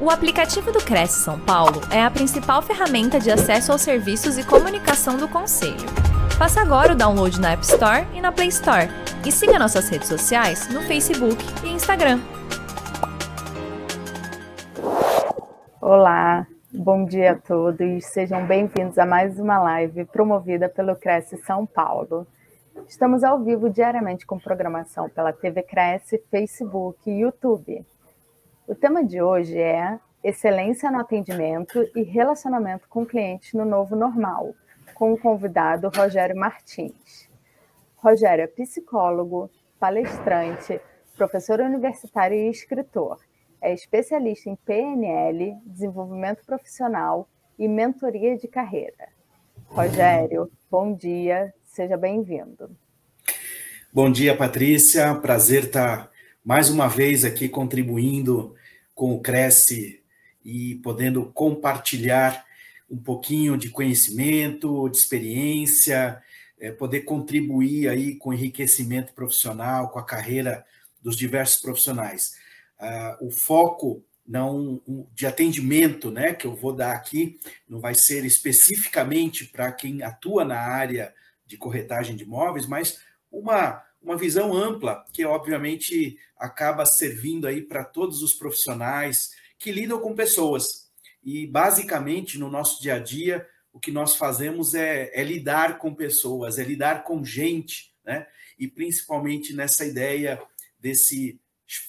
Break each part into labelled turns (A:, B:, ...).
A: O aplicativo do Cresce São Paulo é a principal ferramenta de acesso aos serviços e comunicação do Conselho. Faça agora o download na App Store e na Play Store. E siga nossas redes sociais no Facebook e Instagram.
B: Olá, bom dia a todos. Sejam bem-vindos a mais uma live promovida pelo Cresce São Paulo. Estamos ao vivo diariamente com programação pela TV Cresce, Facebook e YouTube. O tema de hoje é Excelência no atendimento e relacionamento com o cliente no novo normal, com o convidado Rogério Martins. Rogério é psicólogo, palestrante, professor universitário e escritor. É especialista em PNL, desenvolvimento profissional e mentoria de carreira. Rogério, bom dia, seja bem-vindo.
C: Bom dia, Patrícia. Prazer estar mais uma vez aqui contribuindo com o Cresce e podendo compartilhar um pouquinho de conhecimento, de experiência, é, poder contribuir aí com enriquecimento profissional, com a carreira dos diversos profissionais. Ah, o foco não de atendimento, né, que eu vou dar aqui, não vai ser especificamente para quem atua na área de corretagem de imóveis, mas uma uma visão ampla que obviamente acaba servindo aí para todos os profissionais que lidam com pessoas. E basicamente no nosso dia a dia o que nós fazemos é, é lidar com pessoas, é lidar com gente, né? E principalmente nessa ideia desse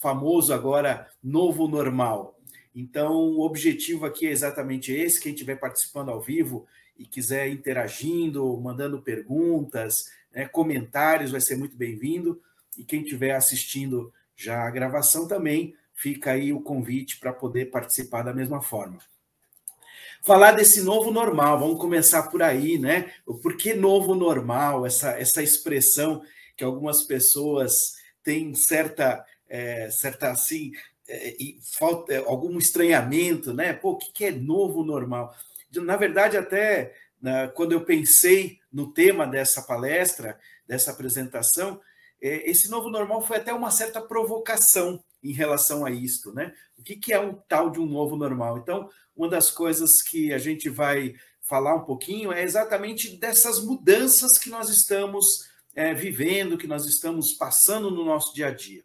C: famoso agora novo normal. Então, o objetivo aqui é exatamente esse. Quem estiver participando ao vivo e quiser interagindo, mandando perguntas, né, comentários, vai ser muito bem-vindo. E quem estiver assistindo já a gravação também, fica aí o convite para poder participar da mesma forma. Falar desse novo normal, vamos começar por aí, né? Por que novo normal? Essa, essa expressão que algumas pessoas têm certa, é, certa assim, é, e falta algum estranhamento, né? Pô, o que é novo normal? Na verdade, até né, quando eu pensei no tema dessa palestra, dessa apresentação, é, esse novo normal foi até uma certa provocação em relação a isto, né? O que, é um tal de um novo normal? Então, uma das coisas que a gente vai falar um pouquinho é exatamente dessas mudanças que nós estamos é, vivendo, que nós estamos passando no nosso dia a dia.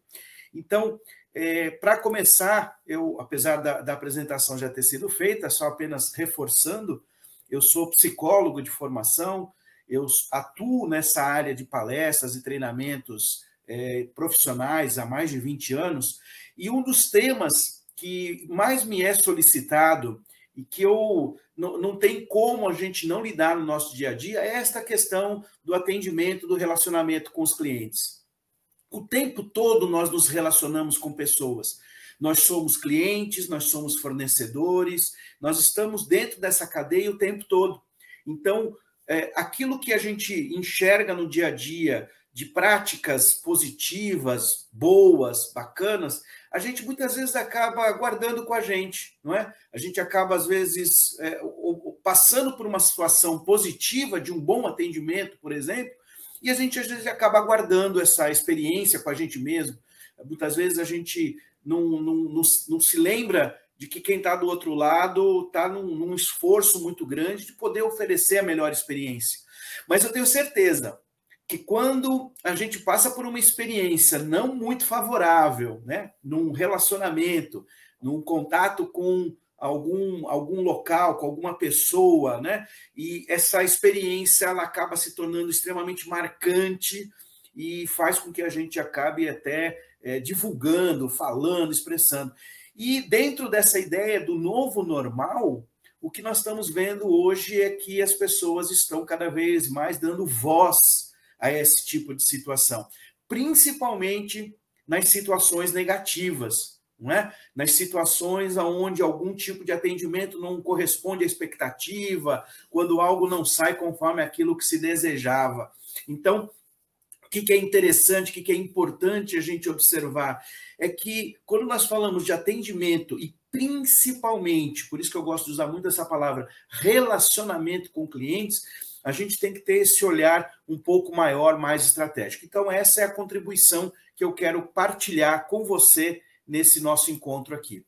C: Então, é, para começar, eu, apesar da, da apresentação já ter sido feita, só apenas reforçando, eu sou psicólogo de formação, eu atuo nessa área de palestras e treinamentos é, profissionais há mais de 20 anos, e um dos temas que mais me é solicitado e que eu não, não tem como a gente não lidar no nosso dia a dia é esta questão do atendimento, do relacionamento com os clientes. O tempo todo nós nos relacionamos com pessoas. Nós somos clientes, nós somos fornecedores, nós estamos dentro dessa cadeia o tempo todo. Então, é, aquilo que a gente enxerga no dia a dia de práticas positivas, boas, bacanas, a gente muitas vezes acaba guardando com a gente, não é? A gente acaba, às vezes, é, passando por uma situação positiva de um bom atendimento, por exemplo, e a gente às vezes acaba guardando essa experiência com a gente mesmo. Muitas vezes a gente não, não, não, não se lembra de que quem está do outro lado está num, num, esforço muito grande de poder oferecer a melhor experiência. Mas eu tenho certeza que quando a gente passa por uma experiência não muito favorável, né, num relacionamento, num contato com algum, algum local, com alguma pessoa, né, e essa experiência ela acaba se tornando extremamente marcante e faz com que a gente acabe até é, divulgando, falando, expressando. E dentro dessa ideia do novo normal, o que nós estamos vendo hoje é que as pessoas estão cada vez mais dando voz a esse tipo de situação, principalmente nas situações negativas, não é? Nas situações onde algum tipo de atendimento não corresponde à expectativa, quando algo não sai conforme aquilo que se desejava. Então, que, que é interessante, o que é importante a gente observar é que quando nós falamos de atendimento e principalmente, por isso que eu gosto de usar muito essa palavra, relacionamento com clientes, a gente tem que ter esse olhar um pouco maior, mais estratégico. Então, essa é a contribuição que eu quero partilhar com você nesse nosso encontro aqui.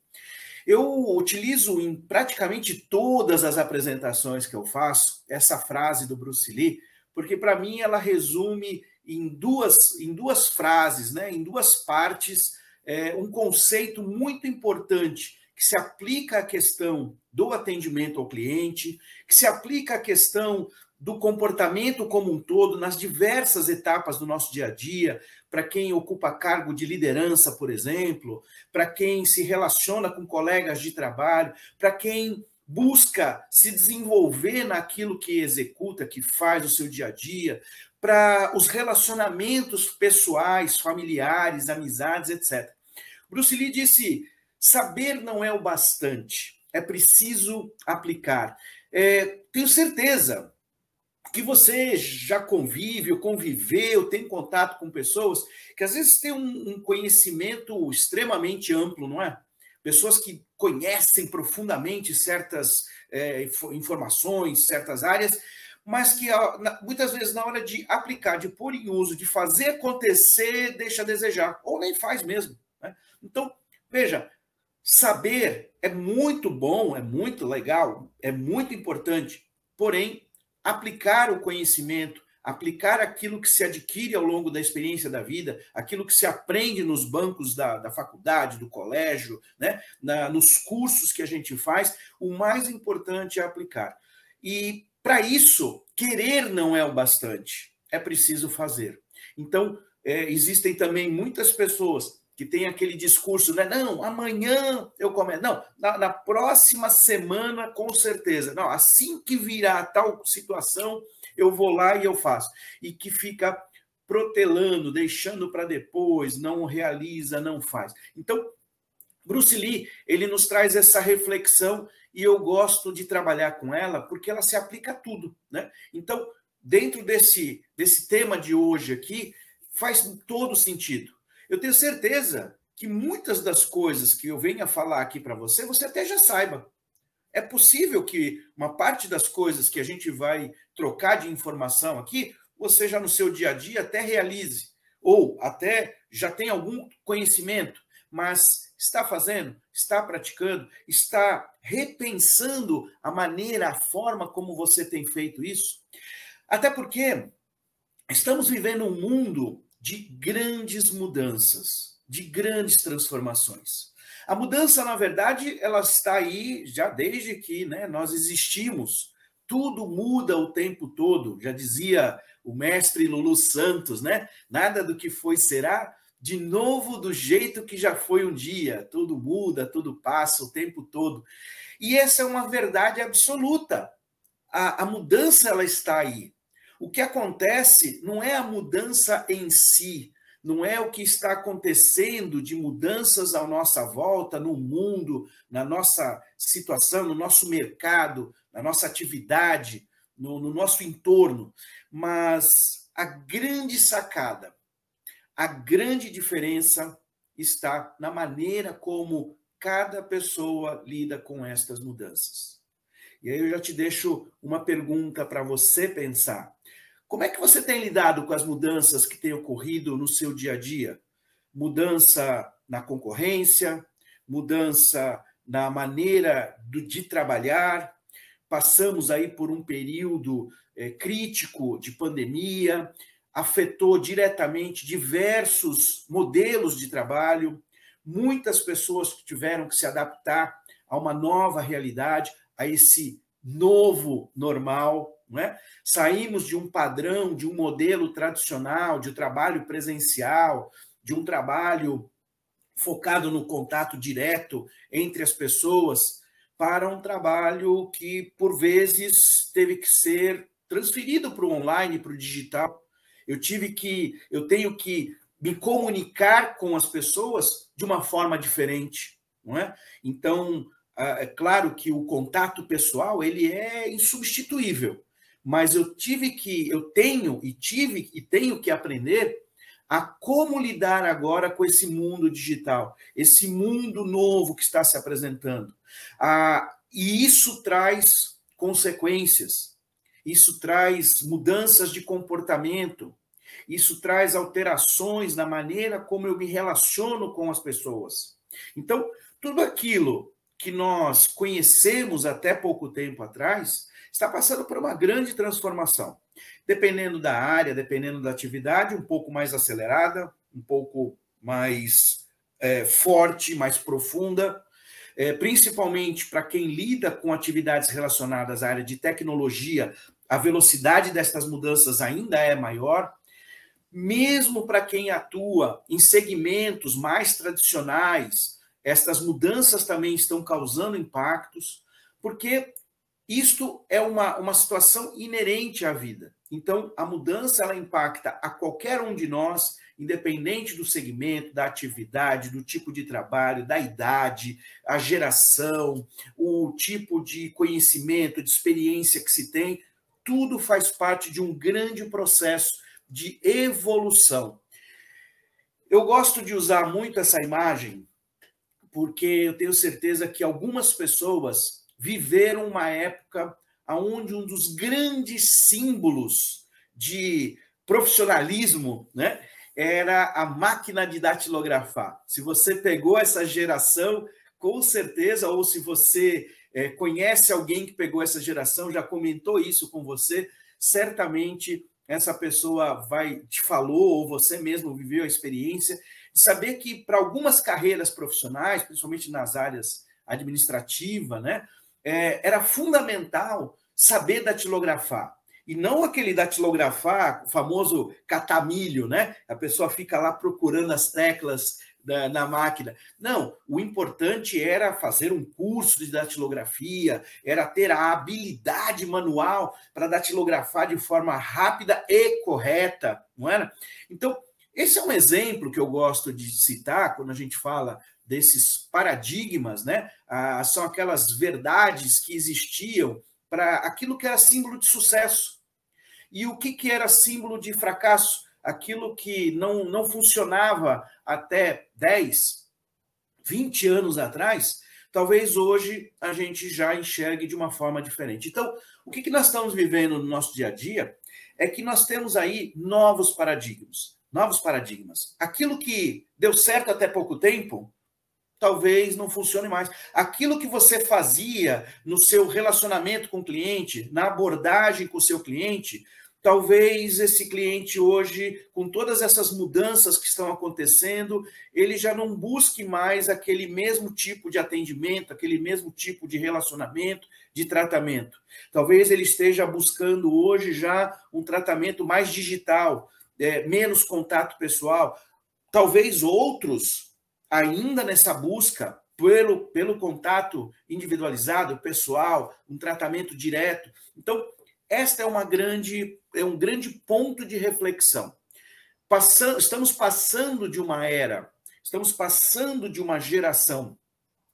C: Eu utilizo em praticamente todas as apresentações que eu faço essa frase do Bruce Lee, porque para mim ela resume em duas, em duas frases, né, em duas partes, é, um conceito muito importante que se aplica à questão do atendimento ao cliente, que se aplica à questão do comportamento como um todo, nas diversas etapas do nosso dia a dia, para quem ocupa cargo de liderança, por exemplo, para quem se relaciona com colegas de trabalho, para quem busca se desenvolver naquilo que executa, que faz o seu dia a dia, para os relacionamentos pessoais, familiares, amizades, etc. Bruce Lee disse: saber não é o bastante, é preciso aplicar. É, tenho certeza que você já convive, ou conviveu, tem contato com pessoas que às vezes têm um, conhecimento extremamente amplo, não é? Pessoas que conhecem profundamente certas é, informações, certas áreas, mas que muitas vezes na hora de aplicar, de pôr em uso, de fazer acontecer, deixa a desejar, ou nem faz mesmo. Né? Então, veja, saber é muito bom, é muito legal, é muito importante, porém, aplicar o conhecimento, aplicar aquilo que se adquire ao longo da experiência da vida, aquilo que se aprende nos bancos da, da faculdade, do colégio, né? Na, nos cursos que a gente faz, o mais importante é aplicar. E para isso, querer não é o bastante, é preciso fazer. Então, é, existem também muitas pessoas que tem aquele discurso, né? Não, amanhã eu começo. Não, na, na, próxima semana, com certeza. Não, assim que virar tal situação, eu vou lá e eu faço. E que fica protelando, deixando para depois, não realiza, não faz. Então, Bruce Lee, ele nos traz essa reflexão e eu gosto de trabalhar com ela porque ela se aplica a tudo, né? Então, dentro desse, desse tema de hoje aqui, faz todo sentido eu tenho certeza que muitas das coisas que eu venho a falar aqui para você, você até já saiba. É possível que uma parte das coisas que a gente vai trocar de informação aqui, você já no seu dia a dia até realize, ou até já tem algum conhecimento, mas está fazendo, está praticando, está repensando a maneira, a forma como você tem feito isso. Até porque estamos vivendo um mundo de grandes mudanças, de grandes transformações. A mudança, na verdade, ela está aí já desde que né, nós existimos. Tudo muda o tempo todo, já dizia o mestre Lulu Santos, né? Nada do que foi será de novo do jeito que já foi um dia. Tudo muda, tudo passa o tempo todo. E essa é uma verdade absoluta. A, a mudança ela está aí. O que acontece não é a mudança em si, não é o que está acontecendo de mudanças à nossa volta, no mundo, na nossa situação, no nosso mercado, na nossa atividade, no, no nosso entorno, mas a grande sacada, a grande diferença está na maneira como cada pessoa lida com estas mudanças. E aí eu já te deixo uma pergunta para você pensar. Como é que você tem lidado com as mudanças que têm ocorrido no seu dia a dia? Mudança na concorrência, mudança na maneira de trabalhar. Passamos aí por um período é, crítico de pandemia, afetou diretamente diversos modelos de trabalho. Muitas pessoas tiveram que se adaptar a uma nova realidade, a esse novo normal. Não é? Saímos de um padrão, de um modelo tradicional, de trabalho presencial, de um trabalho focado no contato direto entre as pessoas, para um trabalho que, por vezes, teve que ser transferido para o online, para o digital. Eu tive que, eu tenho que me comunicar com as pessoas de uma forma diferente, não é? Então, é claro que o contato pessoal ele é insubstituível, mas eu tive que, eu tenho e tive e tenho que aprender a como lidar agora com esse mundo digital, esse mundo novo que está se apresentando. Ah, e isso traz consequências, isso traz mudanças de comportamento, isso traz alterações na maneira como eu me relaciono com as pessoas. Então, tudo aquilo que nós conhecemos até pouco tempo atrás está passando por uma grande transformação. Dependendo da área, dependendo da atividade, um pouco mais acelerada, um pouco mais é, forte, mais profunda, é, principalmente para quem lida com atividades relacionadas à área de tecnologia, a velocidade destas mudanças ainda é maior. Mesmo para quem atua em segmentos mais tradicionais, estas mudanças também estão causando impactos, porque isto é uma, uma situação inerente à vida. Então, a mudança ela impacta a qualquer um de nós, independente do segmento, da atividade, do tipo de trabalho, da idade, a geração, o tipo de conhecimento, de experiência que se tem, tudo faz parte de um grande processo de evolução. Eu gosto de usar muito essa imagem porque eu tenho certeza que algumas pessoas viveram uma época onde um dos grandes símbolos de profissionalismo, né, era a máquina de datilografar. Se você pegou essa geração, com certeza, ou se você é, conhece alguém que pegou essa geração, já comentou isso com você, certamente essa pessoa vai te falou ou você mesmo viveu a experiência de saber que para algumas carreiras profissionais, principalmente nas áreas administrativa, né, é, era fundamental saber datilografar. E não aquele datilografar, o famoso catamilho, né? A pessoa fica lá procurando as teclas da, na máquina. Não, o importante era fazer um curso de datilografia, era ter a habilidade manual para datilografar de forma rápida e correta, não era? Então, esse é um exemplo que eu gosto de citar quando a gente fala desses paradigmas, né? Ah, são aquelas verdades que existiam para aquilo que era símbolo de sucesso. E o que, que era símbolo de fracasso? aquilo que não, não funcionava até 10, 20 anos atrás, talvez hoje a gente já enxergue de uma forma diferente. Então, o que, que nós estamos vivendo no nosso dia a dia é que nós temos aí novos paradigmas. Novos paradigmas. Aquilo que deu certo até pouco tempo, talvez não funcione mais. Aquilo que você fazia no seu relacionamento com o cliente, na abordagem com o seu cliente, Talvez esse cliente hoje, com todas essas mudanças que estão acontecendo, ele já não busque mais aquele mesmo tipo de atendimento, aquele mesmo tipo de relacionamento, de tratamento. Talvez ele esteja buscando hoje já um tratamento mais digital, é, menos contato pessoal. Talvez outros, ainda nessa busca pelo, pelo contato individualizado, pessoal, um tratamento direto. Então, esta é uma grande é um grande ponto de reflexão. Passando, estamos passando de uma era, estamos passando de uma geração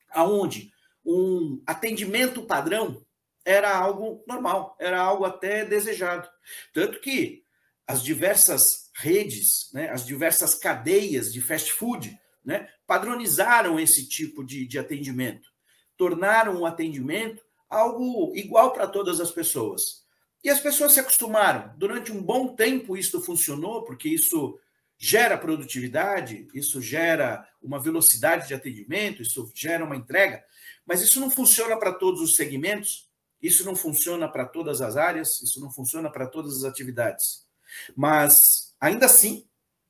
C: aonde um atendimento padrão era algo normal, era algo até desejado. Tanto que as diversas redes, né, as diversas cadeias de fast food, né, padronizaram esse tipo de, de atendimento, tornaram o atendimento algo igual para todas as pessoas. E as pessoas se acostumaram. Durante um bom tempo isso funcionou, porque isso gera produtividade, isso gera uma velocidade de atendimento, isso gera uma entrega, mas isso não funciona para todos os segmentos, isso não funciona para todas as áreas, isso não funciona para todas as atividades. Mas, ainda assim,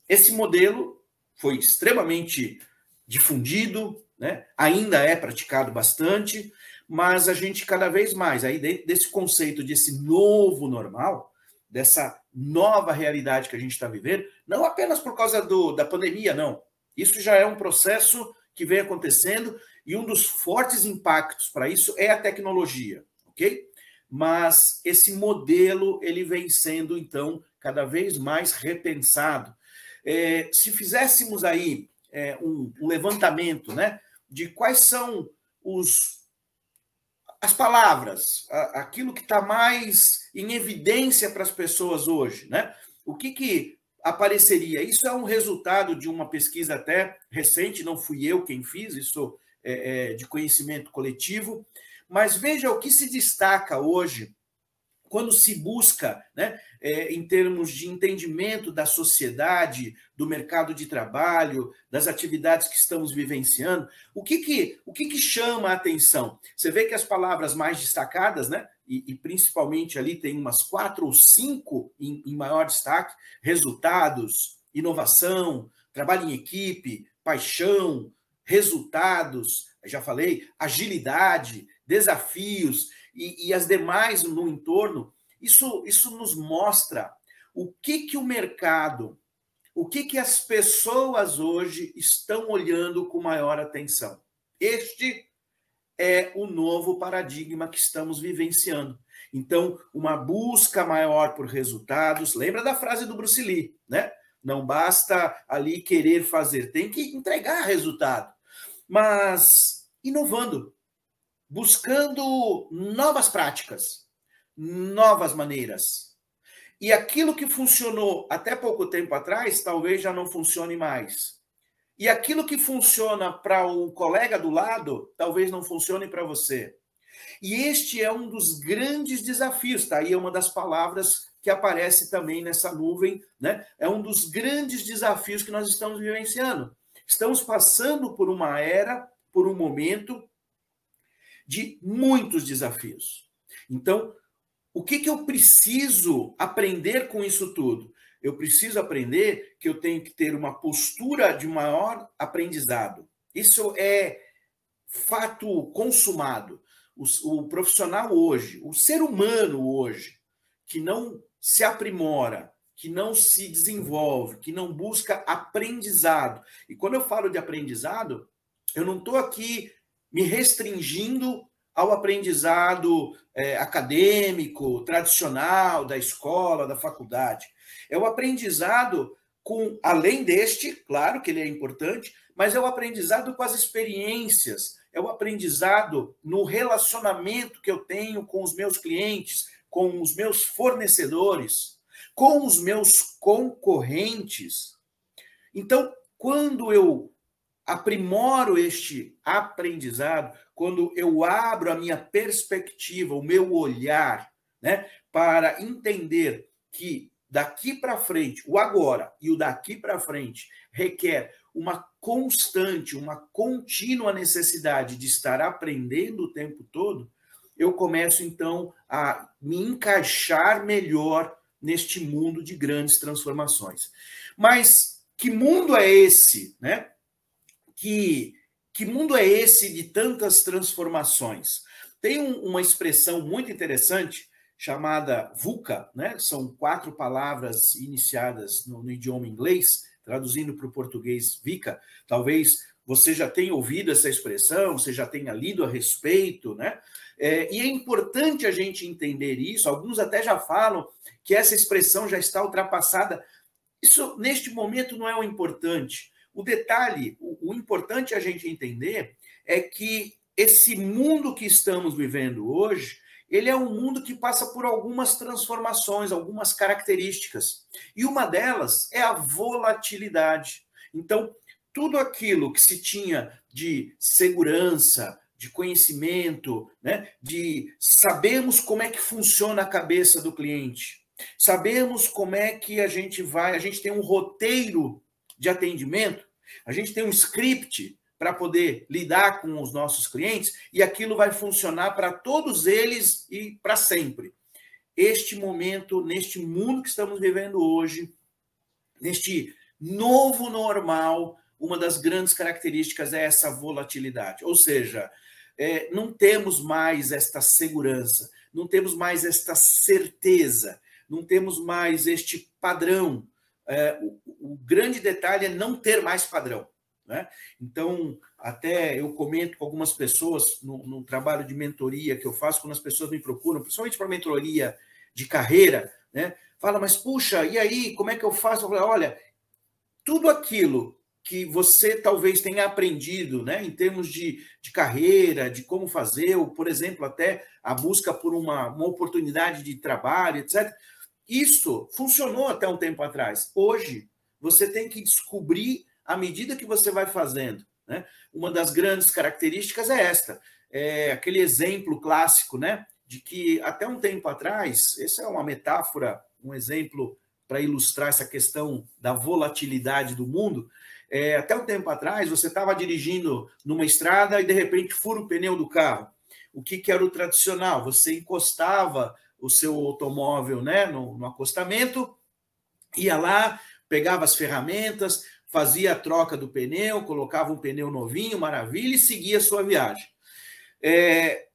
C: esse modelo foi extremamente difundido, né? ainda é praticado bastante, mas a gente cada vez mais, aí desse conceito desse novo normal, dessa nova realidade que a gente está vivendo, não apenas por causa do, da pandemia, não. Isso já é um processo que vem acontecendo e um dos fortes impactos para isso é a tecnologia, ok? Mas esse modelo ele vem sendo então cada vez mais repensado. É, se fizéssemos aí é, um, um levantamento, né, de quais são os as palavras, aquilo que está mais em evidência para as pessoas hoje, né? O que, que apareceria? Isso é um resultado de uma pesquisa até recente, não fui eu quem fiz, isso é, é de conhecimento coletivo, mas veja o que se destaca hoje quando se busca, né, é, em termos de entendimento da sociedade, do mercado de trabalho, das atividades que estamos vivenciando, o que que, o que, que chama a atenção? Você vê que as palavras mais destacadas, né, e, e principalmente ali tem umas quatro ou cinco em, em maior destaque: resultados, inovação, trabalho em equipe, paixão, resultados, já falei, agilidade, desafios e, e as demais no entorno, isso, isso nos mostra o que, que o mercado, o que, que as pessoas hoje estão olhando com maior atenção. Este é o novo paradigma que estamos vivenciando. Então, uma busca maior por resultados. Lembra da frase do Bruce Lee, né? Não basta ali querer fazer, tem que entregar resultado. Mas inovando, buscando novas práticas, novas maneiras. E aquilo que funcionou até pouco tempo atrás, talvez já não funcione mais. E aquilo que funciona para o colega do lado, talvez não funcione para você. E este é um dos grandes desafios, tá? Aí é uma das palavras que aparece também nessa nuvem, né? É um dos grandes desafios que nós estamos vivenciando. Estamos passando por uma era, por um momento de muitos desafios. Então, o que, que eu preciso aprender com isso tudo? Eu preciso aprender que eu tenho que ter uma postura de maior aprendizado. Isso é fato consumado. O, o profissional hoje, o ser humano hoje, que não se aprimora, que não se desenvolve, que não busca aprendizado. E quando eu falo de aprendizado, eu não estou aqui me restringindo ao aprendizado é, acadêmico, tradicional, da escola, da faculdade. É o aprendizado com, além deste, claro que ele é importante, mas é o aprendizado com as experiências, é o aprendizado no relacionamento que eu tenho com os meus clientes, com os meus fornecedores, com os meus concorrentes. Então, quando eu aprimoro este aprendizado quando eu abro a minha perspectiva, o meu olhar, né, para entender que daqui para frente, o agora e o daqui para frente requer uma constante, uma contínua necessidade de estar aprendendo o tempo todo, eu começo então a me encaixar melhor neste mundo de grandes transformações. Mas que mundo é esse, né? Que, que mundo é esse de tantas transformações? Tem um, uma expressão muito interessante chamada VUCA, né? São quatro palavras iniciadas no, no idioma inglês, traduzindo para o português VICA. Talvez você já tenha ouvido essa expressão, você já tenha lido a respeito, né? É, e é importante a gente entender isso. Alguns até já falam que essa expressão já está ultrapassada. Isso, neste momento, não é o importante. O detalhe, o, o importante a gente entender é que esse mundo que estamos vivendo hoje, ele é um mundo que passa por algumas transformações, algumas características. E uma delas é a volatilidade. Então, tudo aquilo que se tinha de segurança, de conhecimento, né, de sabemos como é que funciona a cabeça do cliente, sabemos como é que a gente vai, a gente tem um roteiro de atendimento, a gente tem um script para poder lidar com os nossos clientes e aquilo vai funcionar para todos eles e para sempre. Este momento, neste mundo que estamos vivendo hoje, neste novo normal, uma das grandes características é essa volatilidade. Ou seja, é, não temos mais esta segurança, não temos mais esta certeza, não temos mais este padrão é, o, o, grande detalhe é não ter mais padrão. Né? Então, até eu comento com algumas pessoas no, no, trabalho de mentoria que eu faço, quando as pessoas me procuram, principalmente para mentoria de carreira, né? fala, mas puxa, e aí, como é que eu faço? Eu falo, olha, tudo aquilo que você talvez tenha aprendido, né, em termos de, de carreira, de como fazer, ou, por exemplo, até a busca por uma, uma oportunidade de trabalho, etc. Isso funcionou até um tempo atrás. Hoje, você tem que descobrir à medida que você vai fazendo. Né? Uma das grandes características é esta: é aquele exemplo clássico né? de que até um tempo atrás, essa é uma metáfora, um exemplo para ilustrar essa questão da volatilidade do mundo. É, até um tempo atrás, você estava dirigindo numa estrada e de repente fura o pneu do carro. O que, que era o tradicional? Você encostava o seu automóvel né, no, no acostamento, ia lá, pegava as ferramentas, fazia a troca do pneu, colocava um pneu novinho, maravilha, e seguia a sua viagem. É,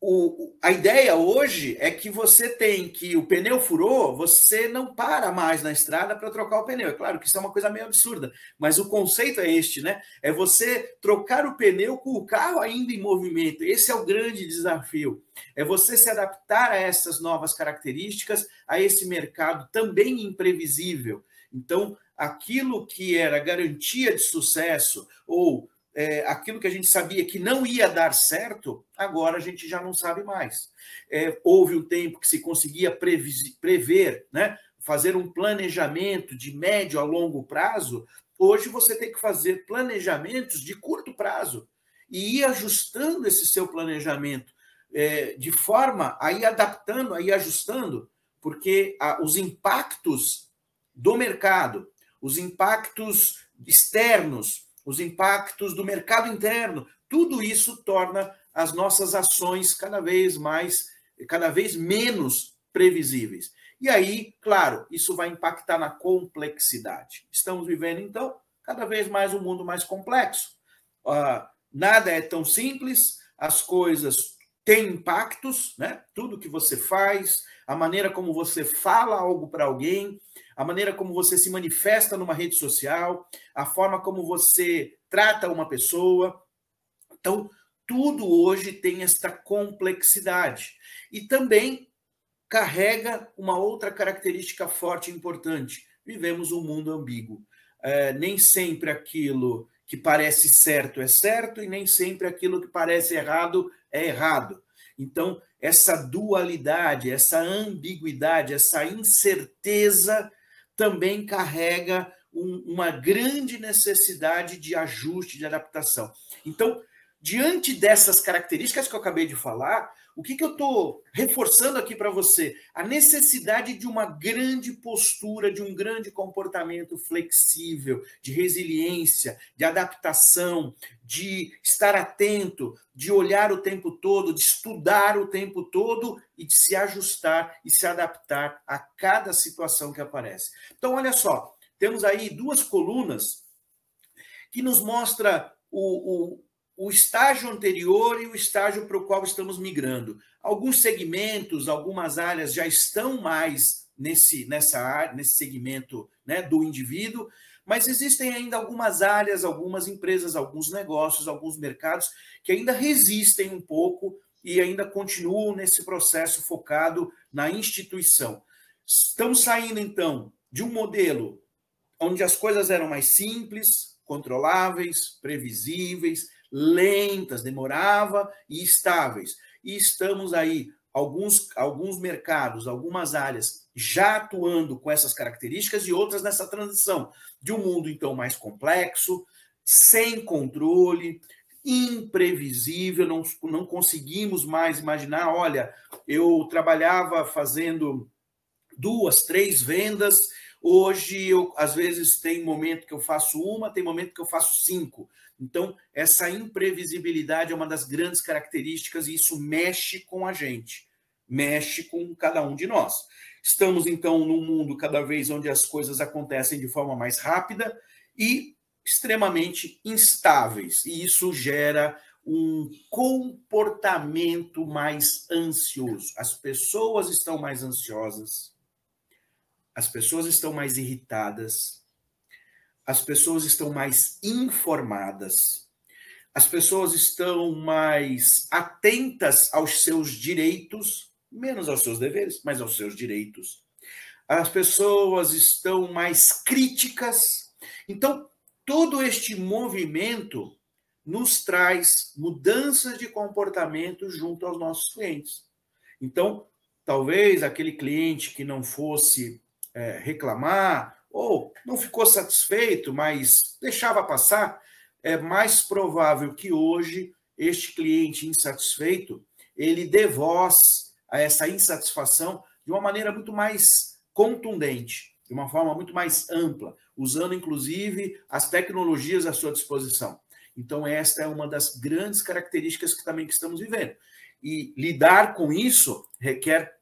C: o, a ideia hoje é que você tem que o pneu furou, você não para mais na estrada para trocar o pneu. É claro que isso é uma coisa meio absurda, mas o conceito é este, né? É você trocar o pneu com o carro ainda em movimento. Esse é o grande desafio. É você se adaptar a essas novas características, a esse mercado também imprevisível. Então, aquilo que era garantia de sucesso ou é, aquilo que a gente sabia que não ia dar certo, agora a gente já não sabe mais. É, houve um tempo que se conseguia prever, né, fazer um planejamento de médio a longo prazo. Hoje você tem que fazer planejamentos de curto prazo e ir ajustando esse seu planejamento é, de forma a ir adaptando, a ir ajustando, porque a, os impactos do mercado, os impactos externos, os impactos do mercado interno, tudo isso torna as nossas ações cada vez mais, cada vez menos previsíveis. E aí, claro, isso vai impactar na complexidade. Estamos vivendo, então, cada vez mais um mundo mais complexo. Uh, nada é tão simples, as coisas têm impactos, né? Tudo que você faz, a maneira como você fala algo para alguém, a maneira como você se manifesta numa rede social, a forma como você trata uma pessoa. Então, tudo hoje tem esta complexidade. E também carrega uma outra característica forte e importante. Vivemos um mundo ambíguo. É, nem sempre aquilo que parece certo é certo e nem sempre aquilo que parece errado é errado. Então, essa dualidade, essa ambiguidade, essa incerteza também carrega um, uma grande necessidade de ajuste, de adaptação. Então, diante dessas características que eu acabei de falar, o que, que eu estou reforçando aqui para você? A necessidade de uma grande postura, de um grande comportamento flexível, de resiliência, de adaptação, de estar atento, de olhar o tempo todo, de estudar o tempo todo e de se ajustar e se adaptar a cada situação que aparece. Então, olha só, temos aí duas colunas que nos mostra o, o o estágio anterior e o estágio para o qual estamos migrando. Alguns segmentos, algumas áreas já estão mais nesse, nessa nesse segmento né, do indivíduo, mas existem ainda algumas áreas, algumas empresas, alguns negócios, alguns mercados que ainda resistem um pouco e ainda continuam nesse processo focado na instituição. Estamos saindo, então, de um modelo onde as coisas eram mais simples, controláveis, previsíveis, lentas, demorava e estáveis. E estamos aí, alguns, alguns mercados, algumas áreas já atuando com essas características e outras nessa transição de um mundo, então, mais complexo, sem controle, imprevisível, não, não conseguimos mais imaginar. Olha, eu trabalhava fazendo duas, três vendas. Hoje, eu, às vezes, tem momento que eu faço uma, tem momento que eu faço cinco. Então, essa imprevisibilidade é uma das grandes características e isso mexe com a gente, mexe com cada um de nós. Estamos, então, num mundo cada vez onde as coisas acontecem de forma mais rápida e extremamente instáveis, e isso gera um comportamento mais ansioso. As pessoas estão mais ansiosas, as pessoas estão mais irritadas, as pessoas estão mais informadas, as pessoas estão mais atentas aos seus direitos, menos aos seus deveres, mas aos seus direitos. As pessoas estão mais críticas. Então, todo este movimento nos traz mudanças de comportamento junto aos nossos clientes. Então, talvez aquele cliente que não fosse é, reclamar ou não ficou satisfeito, mas deixava passar, é mais provável que hoje este cliente insatisfeito ele dê voz a essa insatisfação de uma maneira muito mais contundente, de uma forma muito mais ampla, usando inclusive as tecnologias à sua disposição. Então, esta é uma das grandes características que também que estamos vivendo. E lidar com isso requer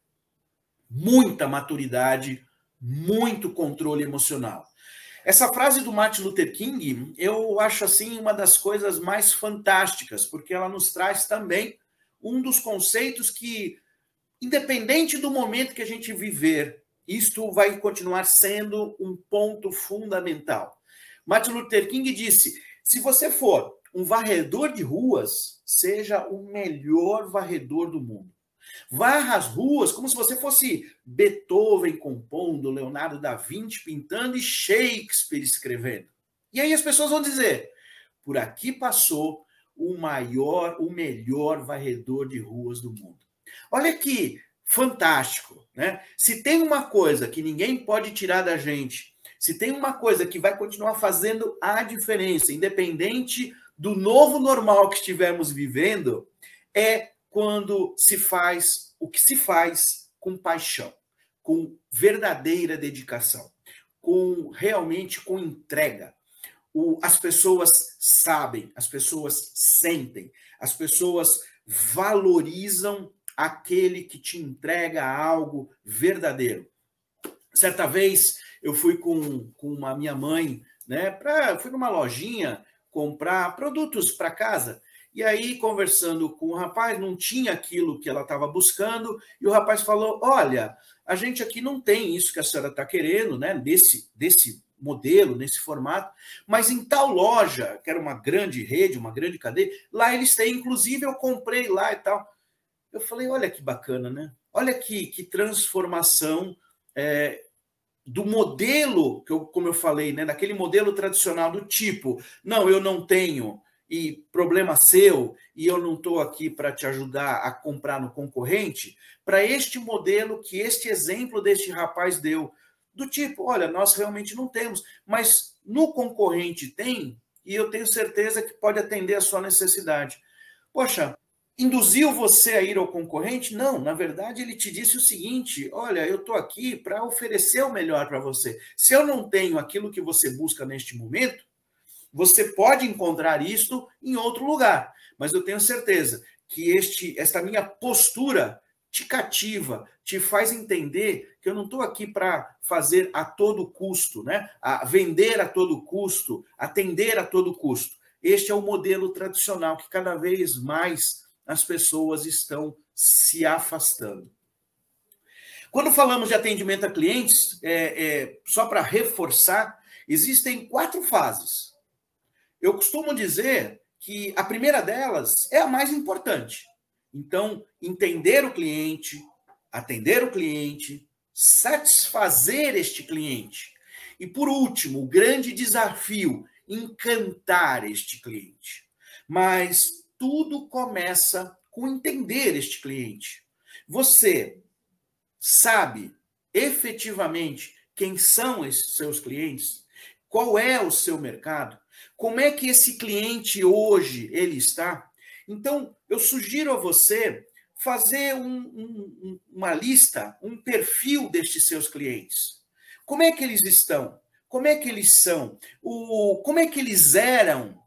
C: muita maturidade, muito controle emocional. Essa frase do Martin Luther King, eu acho assim uma das coisas mais fantásticas, porque ela nos traz também um dos conceitos que, independente do momento que a gente viver, isto vai continuar sendo um ponto fundamental. Martin Luther King disse: se você for um varredor de ruas, seja o melhor varredor do mundo. Varra as ruas como se você fosse Beethoven compondo, Leonardo da Vinci pintando e Shakespeare escrevendo. E aí as pessoas vão dizer: por aqui passou o maior, o melhor varredor de ruas do mundo. Olha que fantástico, né? Se tem uma coisa que ninguém pode tirar da gente, se tem uma coisa que vai continuar fazendo a diferença, independente do novo normal que estivermos vivendo, é quando se faz o que se faz com paixão, com verdadeira dedicação, com realmente com entrega. O, as pessoas sabem, as pessoas sentem, as pessoas valorizam aquele que te entrega algo verdadeiro. Certa vez eu fui com, com a minha mãe, né, pra, fui numa lojinha comprar produtos para casa e aí, conversando com o rapaz, não tinha aquilo que ela estava buscando, e o rapaz falou: Olha, a gente aqui não tem isso que a senhora está querendo, né? Desse, desse modelo, nesse formato, mas em tal loja, que era uma grande rede, uma grande cadeia, lá eles têm, inclusive eu comprei lá e tal. Eu falei: Olha que bacana, né? Olha que, que transformação é, do modelo, que eu, como eu falei, né, daquele modelo tradicional do tipo, não, eu não tenho e problema seu, e eu não estou aqui para te ajudar a comprar no concorrente, para este modelo que este exemplo deste rapaz deu. Do tipo, olha, nós realmente não temos, mas no concorrente tem, e eu tenho certeza que pode atender a sua necessidade. Poxa, induziu você a ir ao concorrente? Não, na verdade ele te disse o seguinte: olha, eu estou aqui para oferecer o melhor para você. Se eu não tenho aquilo que você busca neste momento, você pode encontrar isto em outro lugar, mas eu tenho certeza que este, esta minha postura te cativa, te faz entender que eu não estou aqui para fazer a todo custo, né? A vender a todo custo, atender a todo custo. Este é o modelo tradicional que cada vez mais as pessoas estão se afastando. Quando falamos de atendimento a clientes, é, é, só para reforçar, existem quatro fases eu costumo dizer que a primeira delas é a mais importante. Então, entender o cliente, atender o cliente, satisfazer este cliente. E por último, o grande desafio, encantar este cliente. Mas tudo começa com entender este cliente. Você sabe efetivamente quem são esses seus clientes? Qual é o seu mercado? Como é que esse cliente hoje ele está? Então, eu sugiro a você fazer um, um, uma lista, um perfil destes seus clientes. Como é que eles estão? Como é que eles são? O, como é que eles eram?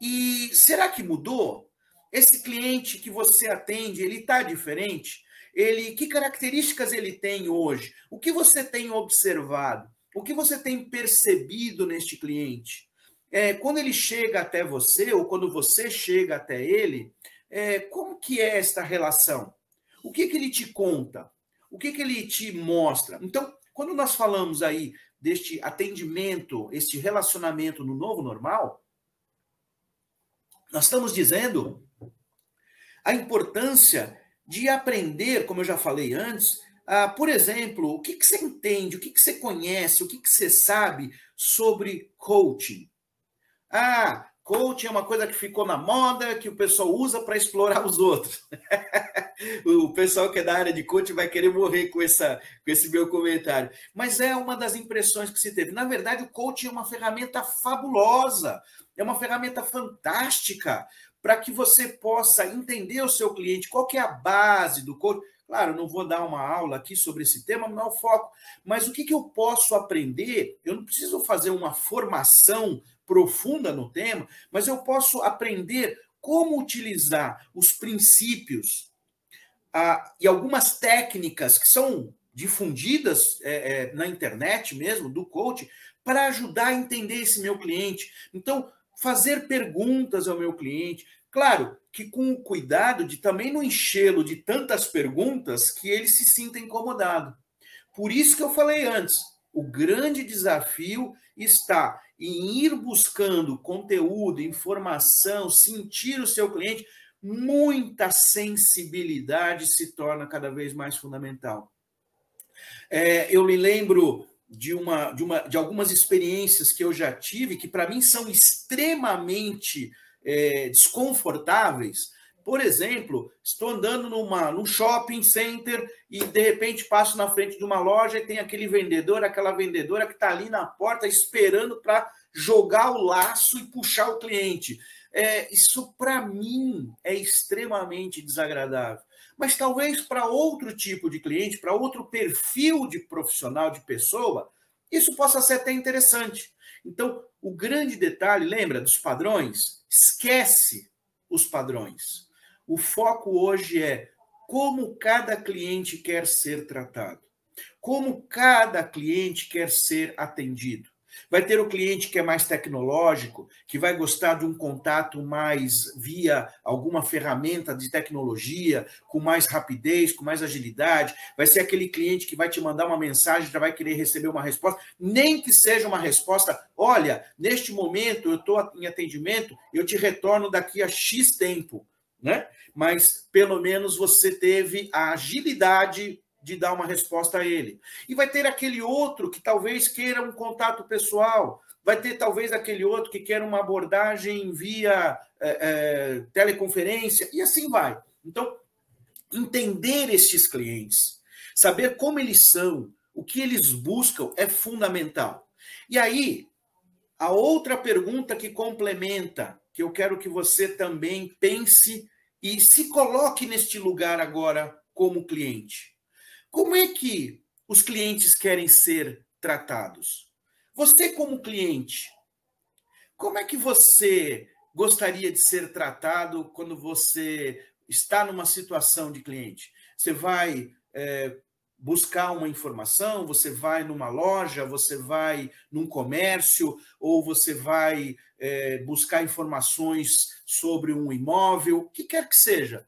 C: E será que mudou? Esse cliente que você atende, ele está diferente? Ele, que características ele tem hoje? O que você tem observado? O que você tem percebido neste cliente? É, quando ele chega até você, ou quando você chega até ele, é, como que é esta relação? O que, que ele te conta? O que, que ele te mostra? Então, quando nós falamos aí deste atendimento, este relacionamento no novo normal, nós estamos dizendo a importância de aprender, como eu já falei antes, por exemplo, o que, que você entende, o que, que você conhece, o que, que você sabe sobre coaching. Ah, coaching é uma coisa que ficou na moda, que o pessoal usa para explorar os outros. o pessoal que é da área de coaching vai querer morrer com, essa, com esse meu comentário. Mas é uma das impressões que se teve. Na verdade, o coaching é uma ferramenta fabulosa, é uma ferramenta fantástica para que você possa entender o seu cliente, qual que é a base do coaching. Claro, não vou dar uma aula aqui sobre esse tema, não é o foco. Mas o que, que eu posso aprender? Eu não preciso fazer uma formação profunda no tema, mas eu posso aprender como utilizar os princípios e algumas técnicas que são difundidas é, é, na internet mesmo, do coach, para ajudar a entender esse meu cliente. Então, fazer perguntas ao meu cliente. Claro que com o cuidado de também não enchê-lo de tantas perguntas que ele se sinta incomodado. Por isso que eu falei antes, o grande desafio está em ir buscando conteúdo, informação, sentir o seu cliente. Muita sensibilidade se torna cada vez mais fundamental. É, eu me lembro de, uma, de, uma, de algumas experiências que eu já tive, que para mim são extremamente é, desconfortáveis. Por exemplo, estou andando numa, num shopping center e de repente passo na frente de uma loja e tem aquele vendedor, aquela vendedora que está ali na porta esperando para jogar o laço e puxar o cliente. É, isso, para mim, é extremamente desagradável mas talvez para outro tipo de cliente, para outro perfil de profissional, de pessoa, isso possa ser até interessante. Então, o grande detalhe, lembra dos padrões? Esquece os padrões. O foco hoje é como cada cliente quer ser tratado, como cada cliente quer ser atendido. Vai ter o cliente que é mais tecnológico, que vai gostar de um contato mais via alguma ferramenta de tecnologia, com mais rapidez, com mais agilidade. Vai ser aquele cliente que vai te mandar uma mensagem, já vai querer receber uma resposta, nem que seja uma resposta: olha, neste momento eu estou em atendimento, eu te retorno daqui a X tempo. Né? Mas pelo menos você teve a agilidade de dar uma resposta a ele. E vai ter aquele outro que talvez queira um contato pessoal, vai ter talvez aquele outro que quer uma abordagem via é, é, teleconferência, e assim vai. Então, entender estes clientes, saber como eles são, o que eles buscam é fundamental. E aí, a outra pergunta que complementa, que eu quero que você também pense e se coloque neste lugar agora como cliente. Como é que os clientes querem ser tratados? Você, como cliente, como é que você gostaria de ser tratado quando você está numa situação de cliente? Você vai é, buscar uma informação, você vai numa loja, você vai num comércio, ou você vai é, buscar informações sobre um imóvel, o que quer que seja.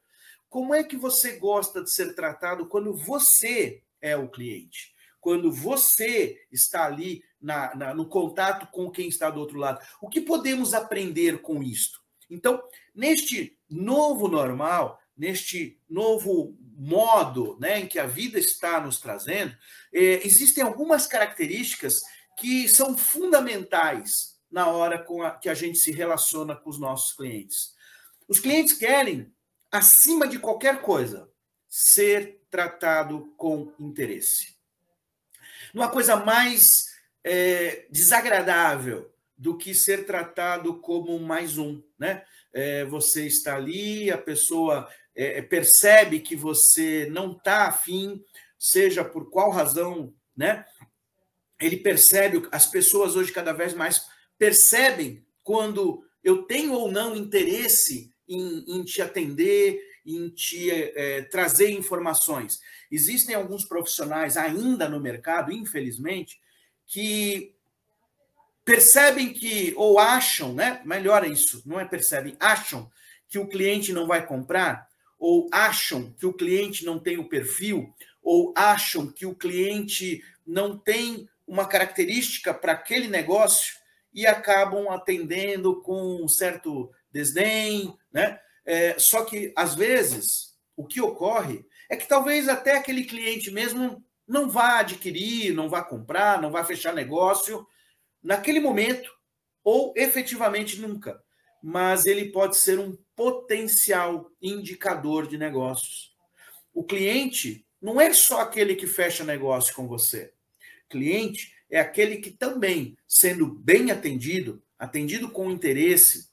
C: Como é que você gosta de ser tratado quando você é o cliente? Quando você está ali na, na, no contato com quem está do outro lado? O que podemos aprender com isto? Então, neste novo normal, neste novo modo né, em que a vida está nos trazendo, é, existem algumas características que são fundamentais na hora com a, que a gente se relaciona com os nossos clientes. Os clientes querem acima de qualquer coisa, ser tratado com interesse. Uma coisa mais é, desagradável do que ser tratado como mais um, né? É, você está ali, a pessoa é, percebe que você não está afim, seja por qual razão, né? Ele percebe, as pessoas hoje cada vez mais percebem quando eu tenho ou não interesse em, em te atender, em te é, trazer informações. Existem alguns profissionais ainda no mercado, infelizmente, que percebem que, ou acham, né? Melhor é isso, não é percebem, acham que o cliente não vai comprar, ou acham que o cliente não tem o perfil, ou acham que o cliente não tem uma característica para aquele negócio e acabam atendendo com um certo desdém, né? É, só que, às vezes, o que ocorre é que talvez até aquele cliente mesmo não vá adquirir, não vá comprar, não vá fechar negócio naquele momento, ou efetivamente nunca. Mas ele pode ser um potencial indicador de negócios. O cliente não é só aquele que fecha negócio com você. cliente é aquele que também, sendo bem atendido, atendido com interesse,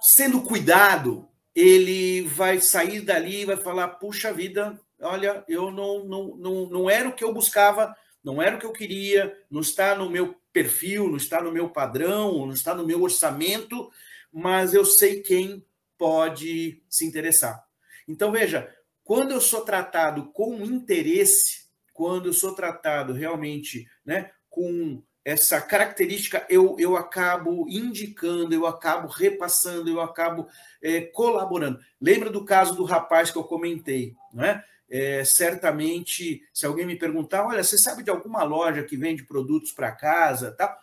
C: sendo cuidado, ele vai sair dali e vai falar: puxa vida, olha, eu não, não, não, não era o que eu buscava, não era o que eu queria, não está no meu perfil, não está no meu padrão, não está no meu orçamento, mas eu sei quem pode se interessar. Então, veja, quando eu sou tratado com interesse, quando eu sou tratado realmente né, com essa característica, eu, eu acabo indicando, eu acabo repassando, eu acabo é, colaborando. Lembra do caso do rapaz que eu comentei, não é? Certamente, se alguém me perguntar, olha, você sabe de alguma loja que vende produtos para casa, tal?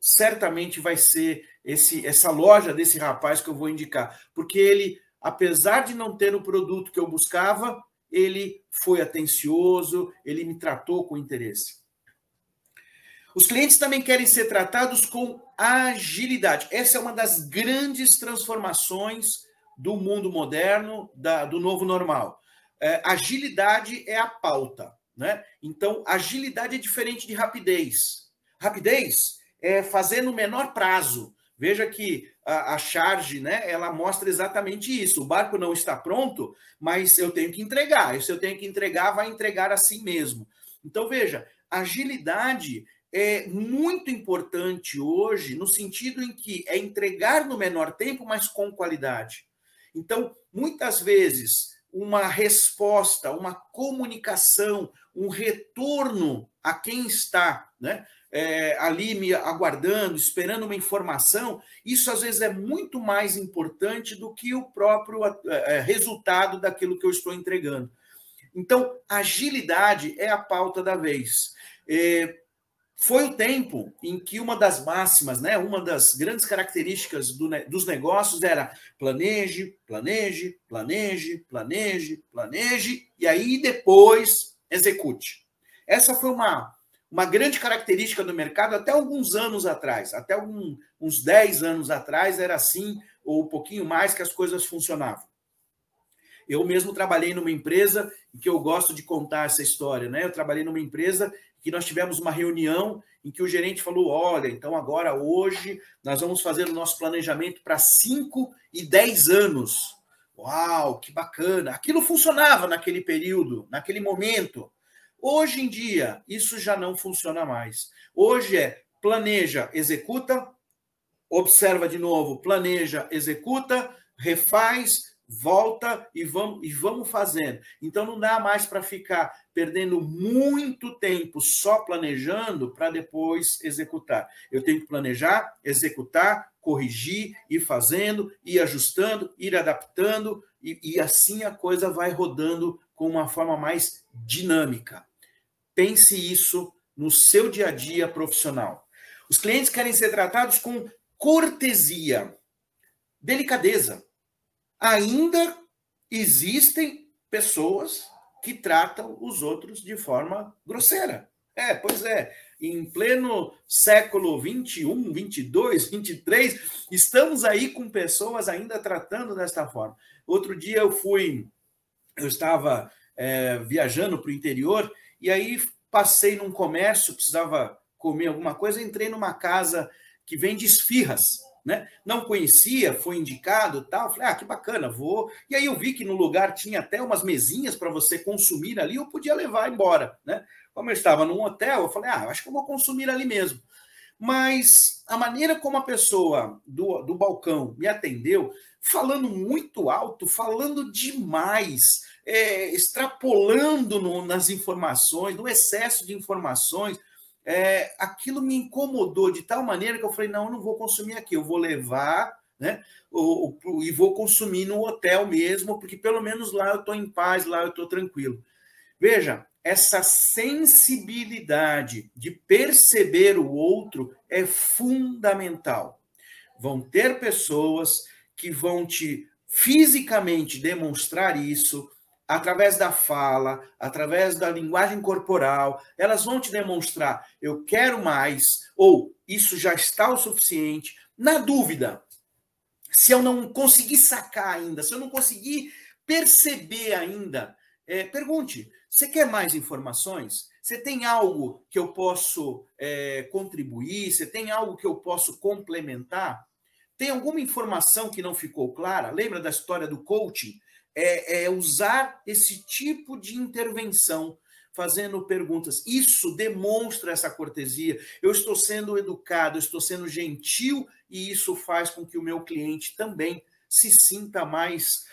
C: Certamente vai ser esse, essa loja desse rapaz que eu vou indicar, porque ele, apesar de não ter o produto que eu buscava, ele foi atencioso, ele me tratou com interesse. Os clientes também querem ser tratados com agilidade. Essa é uma das grandes transformações do mundo moderno, da, do novo normal. É, agilidade é a pauta. Né? Então, agilidade é diferente de rapidez. Rapidez é fazer no menor prazo. Veja que a, a charge, né, ela mostra exatamente isso. O barco não está pronto, mas eu tenho que entregar. E se eu tenho que entregar, vai entregar assim mesmo. Então, veja, agilidade é muito importante hoje, no sentido em que é entregar no menor tempo, mas com qualidade. Então, muitas vezes, uma resposta, uma comunicação, um retorno a quem está né, é, ali me aguardando, esperando uma informação, isso às vezes é muito mais importante do que o próprio é, resultado daquilo que eu estou entregando. Então, agilidade é a pauta da vez. É, foi o tempo em que uma das máximas, né, uma das grandes características do, dos negócios era planeje, planeje, planeje, planeje, planeje, e aí depois execute. Essa foi uma, uma grande característica do mercado até alguns anos atrás, até algum, uns 10 anos atrás era assim, ou um pouquinho mais que as coisas funcionavam. Eu mesmo trabalhei numa empresa em que eu gosto de contar essa história, né? Eu trabalhei numa empresa que nós tivemos uma reunião em que o gerente falou: olha, então agora hoje nós vamos fazer o nosso planejamento para 5 e 10 anos. Uau, que bacana! Aquilo funcionava naquele período, naquele momento. Hoje em dia, isso já não funciona mais. Hoje é planeja, executa, observa de novo, planeja, executa, refaz, volta e vamos, e vamos fazendo. Então não dá mais para ficar perdendo muito tempo só planejando para depois executar. Eu tenho que planejar, executar, corrigir, ir fazendo, ir ajustando, ir adaptando, e, e assim a coisa vai rodando com uma forma mais dinâmica. Pense isso no seu dia a dia profissional. Os clientes querem ser tratados com cortesia, delicadeza ainda existem pessoas que tratam os outros de forma grosseira. É, pois é, em pleno século 21, 22, 23, estamos aí com pessoas ainda tratando desta forma. Outro dia eu fui, eu estava é, viajando para o interior e aí passei num comércio, precisava comer alguma coisa, entrei numa casa que vende esfirras né? Não conhecia, foi indicado, tal. Falei, ah, que bacana, vou. E aí eu vi que no lugar tinha até umas mesinhas para você consumir ali, eu podia levar embora, né? Como eu estava num hotel, eu falei, ah, acho que eu vou consumir ali mesmo. Mas a maneira como a pessoa do, do balcão me atendeu, falando muito alto, falando demais, é, extrapolando no, nas informações, no excesso de informações, é, aquilo me incomodou de tal maneira que eu falei: não, eu não vou consumir aqui, eu vou levar, né? O, e vou consumir no hotel mesmo, porque pelo menos lá eu estou em paz, lá eu estou tranquilo. Veja, essa sensibilidade de perceber o outro é fundamental. Vão ter pessoas que vão te fisicamente demonstrar isso, através da fala, através da linguagem corporal, elas vão te demonstrar: eu quero mais, ou isso já está o suficiente. Na dúvida, se eu não conseguir sacar ainda, se eu não conseguir perceber ainda, é, pergunte: você quer mais informações? Você tem algo que eu posso é, contribuir? Você tem algo que eu posso complementar? Tem alguma informação que não ficou clara? Lembra da história do coaching? É, é usar esse tipo de intervenção fazendo perguntas. Isso demonstra essa cortesia. Eu estou sendo educado, eu estou sendo gentil e isso faz com que o meu cliente também se sinta mais,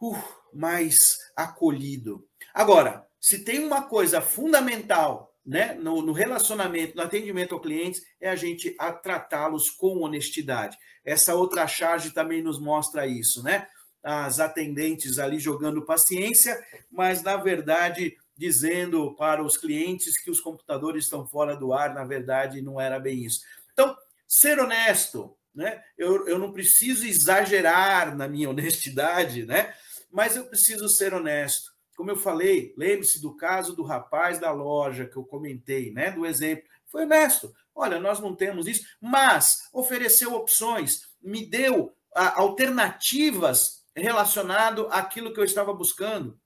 C: uh, mais acolhido. Agora, se tem uma coisa fundamental né, no, no, relacionamento, no atendimento ao cliente, é a gente tratá-los com honestidade. Essa outra charge também nos mostra isso, né? As atendentes ali jogando paciência, mas na verdade dizendo para os clientes que os computadores estão fora do ar, na verdade não era bem isso. Então, ser honesto, né? Eu, eu não preciso exagerar na minha honestidade, né? Mas eu preciso ser honesto. Como eu falei, lembre-se do caso do rapaz da loja que eu comentei, né? Do exemplo. Foi honesto. Olha, nós não temos isso, mas ofereceu opções, me deu a, alternativas relacionado àquilo que eu estava buscando.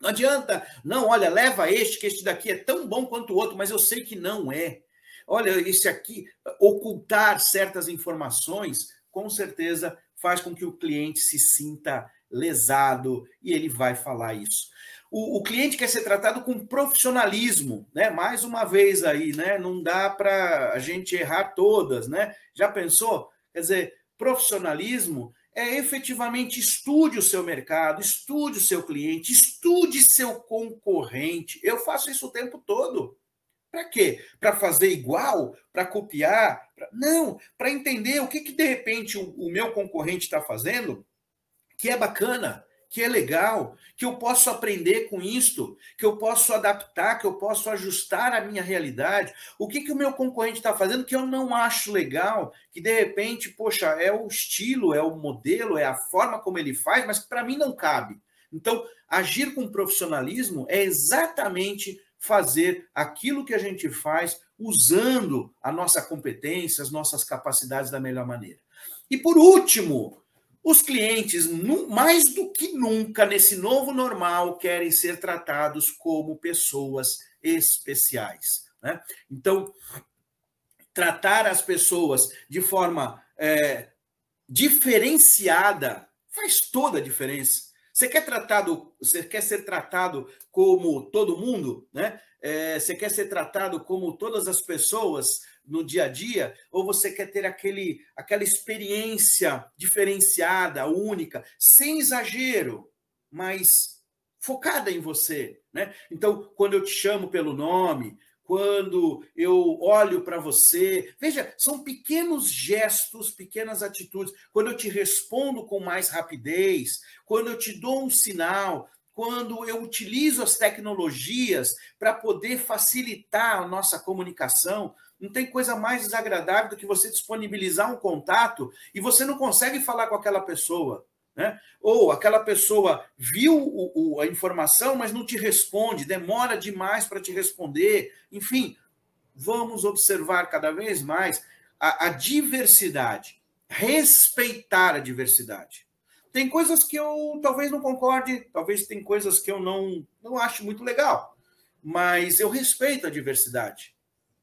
C: Não adianta, não, olha, leva este, que este daqui é tão bom quanto o outro, mas eu sei que não é. Olha, esse aqui, ocultar certas informações, com certeza faz com que o cliente se sinta lesado e ele vai falar isso. O, o cliente quer ser tratado com profissionalismo, né? Mais uma vez aí, né? Não dá para a gente errar todas, né? Já pensou? Quer dizer, profissionalismo é efetivamente estude o seu mercado, estude o seu cliente, estude seu concorrente. Eu faço isso o tempo todo. Para quê? Para fazer igual? Para copiar? Pra... Não, para entender o que, que de repente o, o meu concorrente está fazendo que é bacana, que é legal, que eu posso aprender com isto, que eu posso adaptar, que eu posso ajustar a minha realidade. O que, que o meu concorrente está fazendo que eu não acho legal, que de repente, poxa, é o estilo, é o modelo, é a forma como ele faz, mas para mim não cabe. Então, agir com profissionalismo é exatamente fazer aquilo que a gente faz usando a nossa competência, as nossas capacidades da melhor maneira. E por último, os clientes, mais do que nunca, nesse novo normal, querem ser tratados como pessoas especiais. Né? Então, tratar as pessoas de forma é, diferenciada faz toda a diferença. Você quer tratado, você quer ser tratado como todo mundo, né? É, você quer ser tratado como todas as pessoas no dia a dia, ou você quer ter aquele, aquela experiência diferenciada, única, sem exagero, mas focada em você, né? Então, quando eu te chamo pelo nome, quando eu olho para você, veja, são pequenos gestos, pequenas atitudes. Quando eu te respondo com mais rapidez, quando eu te dou um sinal, quando eu utilizo as tecnologias para poder facilitar a nossa comunicação, não tem coisa mais desagradável do que você disponibilizar um contato e você não consegue falar com aquela pessoa. Né? Ou aquela pessoa viu o, o, a informação, mas não te responde, demora demais para te responder. Enfim, vamos observar cada vez mais a, a diversidade, respeitar a diversidade. Tem coisas que eu talvez não concorde, talvez tem coisas que eu não, não acho muito legal, mas eu respeito a diversidade.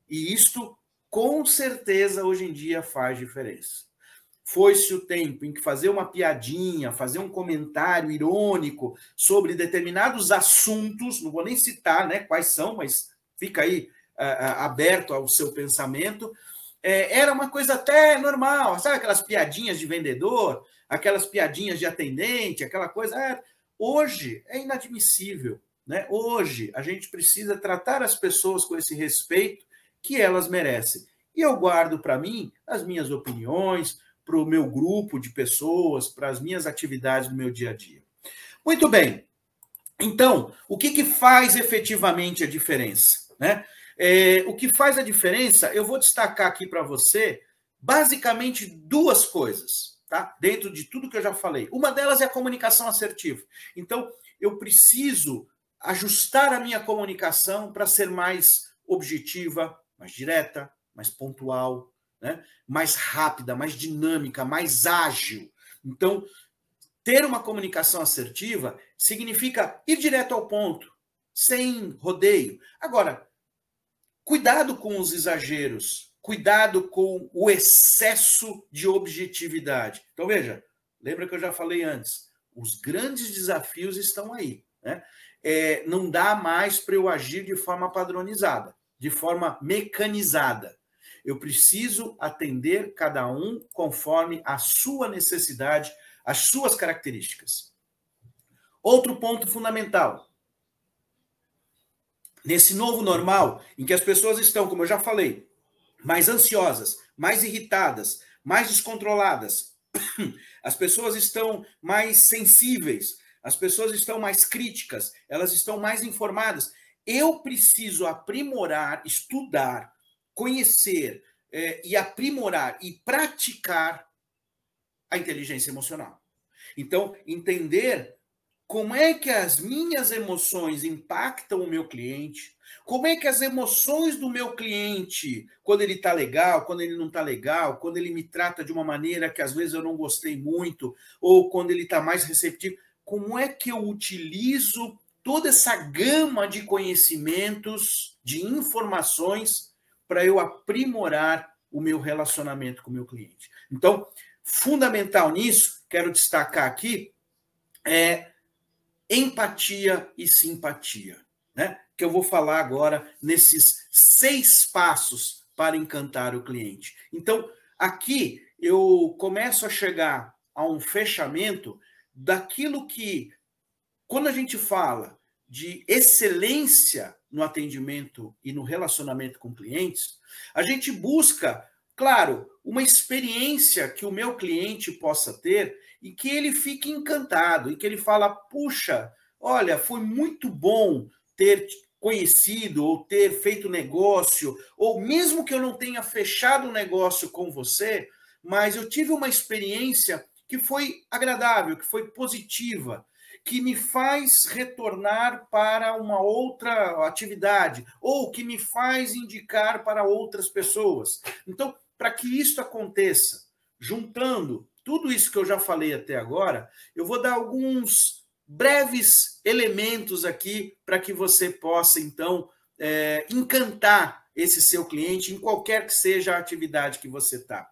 C: E isto, com certeza, hoje em dia faz diferença. Foi-se o tempo em que fazer uma piadinha, fazer um comentário irônico sobre determinados assuntos, não vou nem citar né, quais são, mas fica aí aberto ao seu pensamento, é, era uma coisa até normal, sabe aquelas piadinhas de vendedor, aquelas piadinhas de atendente, aquela coisa. É, hoje é inadmissível. Né? Hoje a gente precisa tratar as pessoas com esse respeito que elas merecem. E eu guardo para mim as minhas opiniões, para o meu grupo de pessoas, para as minhas atividades no meu dia a dia. Muito bem. Então, o que, que faz efetivamente a diferença? Né? É, o que faz a diferença, eu vou destacar aqui para você, basicamente duas coisas, tá? Dentro de tudo que eu já falei. Uma delas é a comunicação assertiva. Então, eu preciso ajustar a minha comunicação para ser mais objetiva, mais direta, mais pontual, né? mais rápida, mais dinâmica, mais ágil. Então, ter uma comunicação assertiva significa ir direto ao ponto, sem rodeio. Agora, cuidado com os exageros. Cuidado com o excesso de objetividade. Então, veja, lembra que eu já falei antes, os grandes desafios estão aí. Né? É, não dá mais para eu agir de forma padronizada, de forma mecanizada. Eu preciso atender cada um conforme a sua necessidade, as suas características. Outro ponto fundamental. Nesse novo normal, em que as pessoas estão, como eu já falei, mais ansiosas, mais irritadas, mais descontroladas, as pessoas estão mais sensíveis, as pessoas estão mais críticas, elas estão mais informadas. Eu preciso aprimorar, estudar, conhecer é, e aprimorar e praticar a inteligência emocional. Então, entender como é que as minhas emoções impactam o meu cliente, como é que as emoções do meu cliente, quando ele está legal, quando ele não está legal, quando ele me trata de uma maneira que às vezes eu não gostei muito, ou quando ele está mais receptivo, como é que eu utilizo toda essa gama de conhecimentos, de informações, para eu aprimorar o meu relacionamento com o meu cliente. Então, fundamental nisso, quero destacar aqui, é empatia e simpatia, né? Que eu vou falar agora nesses seis passos para encantar o cliente. Então, aqui eu começo a chegar a um fechamento daquilo que, quando a gente fala de excelência no atendimento e no relacionamento com clientes, a gente busca, claro, uma experiência que o meu cliente possa ter e que ele fique encantado e que ele fala: "Puxa, olha, foi muito bom ter conhecido ou ter feito negócio, ou mesmo que eu não tenha fechado um negócio com você, mas eu tive uma experiência que foi agradável, que foi positiva, que me faz retornar para uma outra atividade, ou que me faz indicar para outras pessoas. Então, para que isso aconteça, juntando tudo isso que eu já falei até agora, eu vou dar alguns breves elementos aqui para que você possa, então, é, encantar esse seu cliente em qualquer que seja a atividade que você está.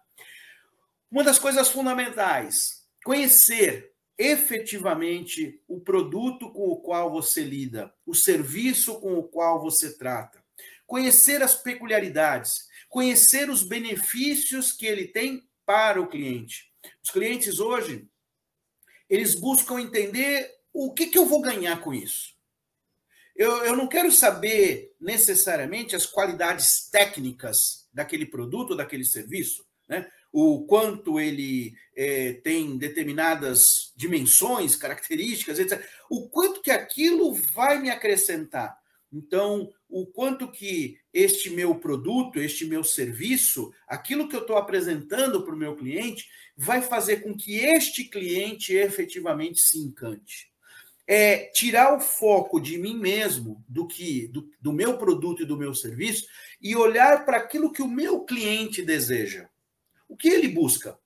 C: Uma das coisas fundamentais, conhecer efetivamente o produto com o qual você lida, o serviço com o qual você trata, conhecer as peculiaridades, conhecer os benefícios que ele tem para o cliente. Os clientes hoje, eles buscam entender o que, que eu vou ganhar com isso. Eu, eu não quero saber necessariamente as qualidades técnicas daquele produto, daquele serviço, né? o quanto ele é, tem determinadas dimensões, características, etc. O quanto que aquilo vai me acrescentar. Então, o quanto que este meu produto, este meu serviço, aquilo que eu estou apresentando para o meu cliente, vai fazer com que este cliente efetivamente se encante. É tirar o foco de mim mesmo, do que do, do meu produto e do meu serviço, e olhar para aquilo que o meu cliente deseja. O que ele busca?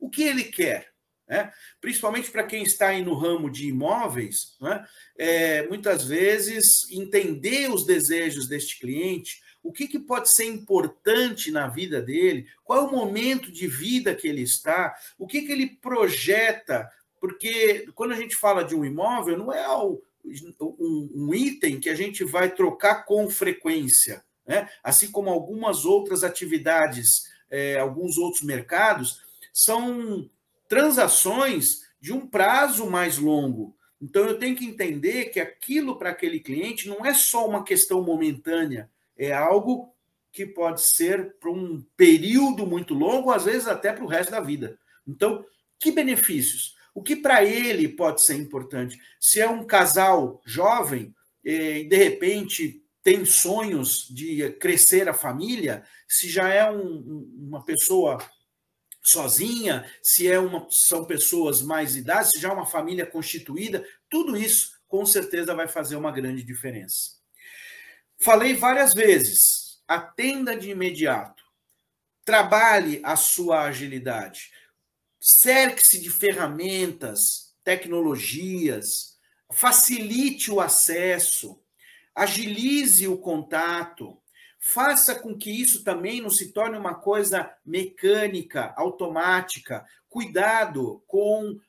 C: O que ele quer? Né? Principalmente para quem está aí no ramo de imóveis, né? é, muitas vezes entender os desejos deste cliente, o que, que pode ser importante na vida dele, qual é o momento de vida que ele está, o que, que ele projeta, porque quando a gente fala de um imóvel, não é um, item que a gente vai trocar com frequência, né? assim como algumas outras atividades, é, alguns outros mercados, são transações de um prazo mais longo. Então eu tenho que entender que aquilo para aquele cliente não é só uma questão momentânea, é algo que pode ser para um período muito longo, às vezes até para o resto da vida. Então, que benefícios? O que para ele pode ser importante? Se é um casal jovem eh, e de repente tem sonhos de crescer a família, se já é um, uma pessoa sozinha, se é uma, são pessoas mais idade, se já é uma família constituída, tudo isso com certeza vai fazer uma grande diferença. Falei várias vezes, atenda de imediato, trabalhe a sua agilidade, cerque-se de ferramentas, tecnologias, facilite o acesso, agilize o contato, faça com que isso também não se torne uma coisa mecânica, automática. Cuidado com uh,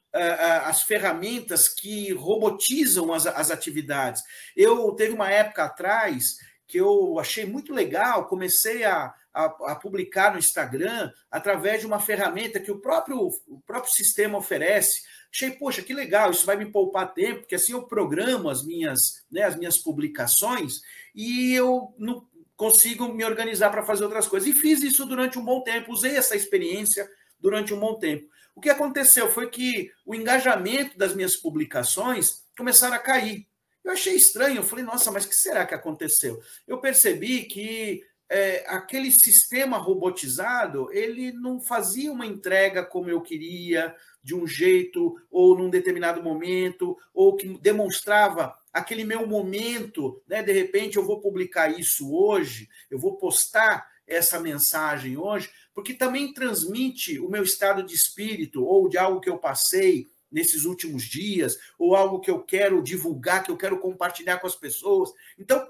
C: as ferramentas que robotizam as, as atividades. Eu teve uma época atrás que eu achei muito legal, comecei a, a, a, publicar no Instagram através de uma ferramenta que o próprio, o próprio sistema oferece. Achei, poxa, que legal, isso vai me poupar tempo, porque assim eu programo as minhas, né, as minhas publicações e eu não, consigo me organizar para fazer outras coisas. E fiz isso durante um bom tempo, usei essa experiência durante um bom tempo. O que aconteceu foi que o engajamento das minhas publicações começaram a cair. Eu achei estranho, eu falei, nossa, mas o que será que aconteceu? Eu percebi que é, aquele sistema robotizado, ele não fazia uma entrega como eu queria, de um jeito, ou num determinado momento, ou que demonstrava aquele meu momento, né? De repente eu vou publicar isso hoje, eu vou postar essa mensagem hoje, porque também transmite o meu estado de espírito ou de algo que eu passei nesses últimos dias, ou algo que eu quero divulgar, que eu quero compartilhar com as pessoas. Então,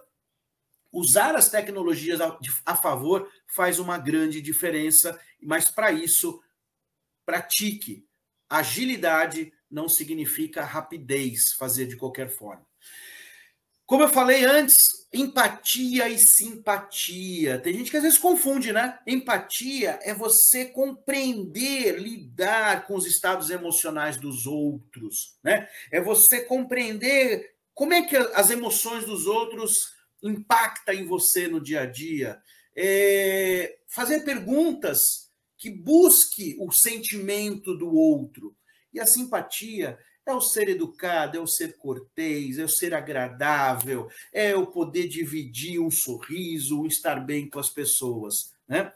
C: usar as tecnologias a, favor faz uma grande diferença, mas para isso, pratique. Agilidade não significa rapidez, fazer de qualquer forma. Como eu falei antes, empatia e simpatia. Tem gente que às vezes confunde, né? Empatia é você compreender, lidar com os estados emocionais dos outros, né? É você compreender como é que as emoções dos outros impactam em você no dia a dia. É fazer perguntas que busque o sentimento do outro. E a simpatia é o ser educado, é o ser cortês, é o ser agradável, é o poder dividir um sorriso, um estar bem com as pessoas. Né?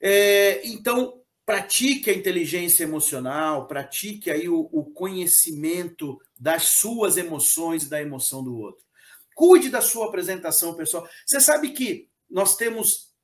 C: É, então, pratique a inteligência emocional, pratique aí o, o conhecimento das suas emoções, da emoção do outro. Cuide da sua apresentação, pessoal. Você sabe que nós temos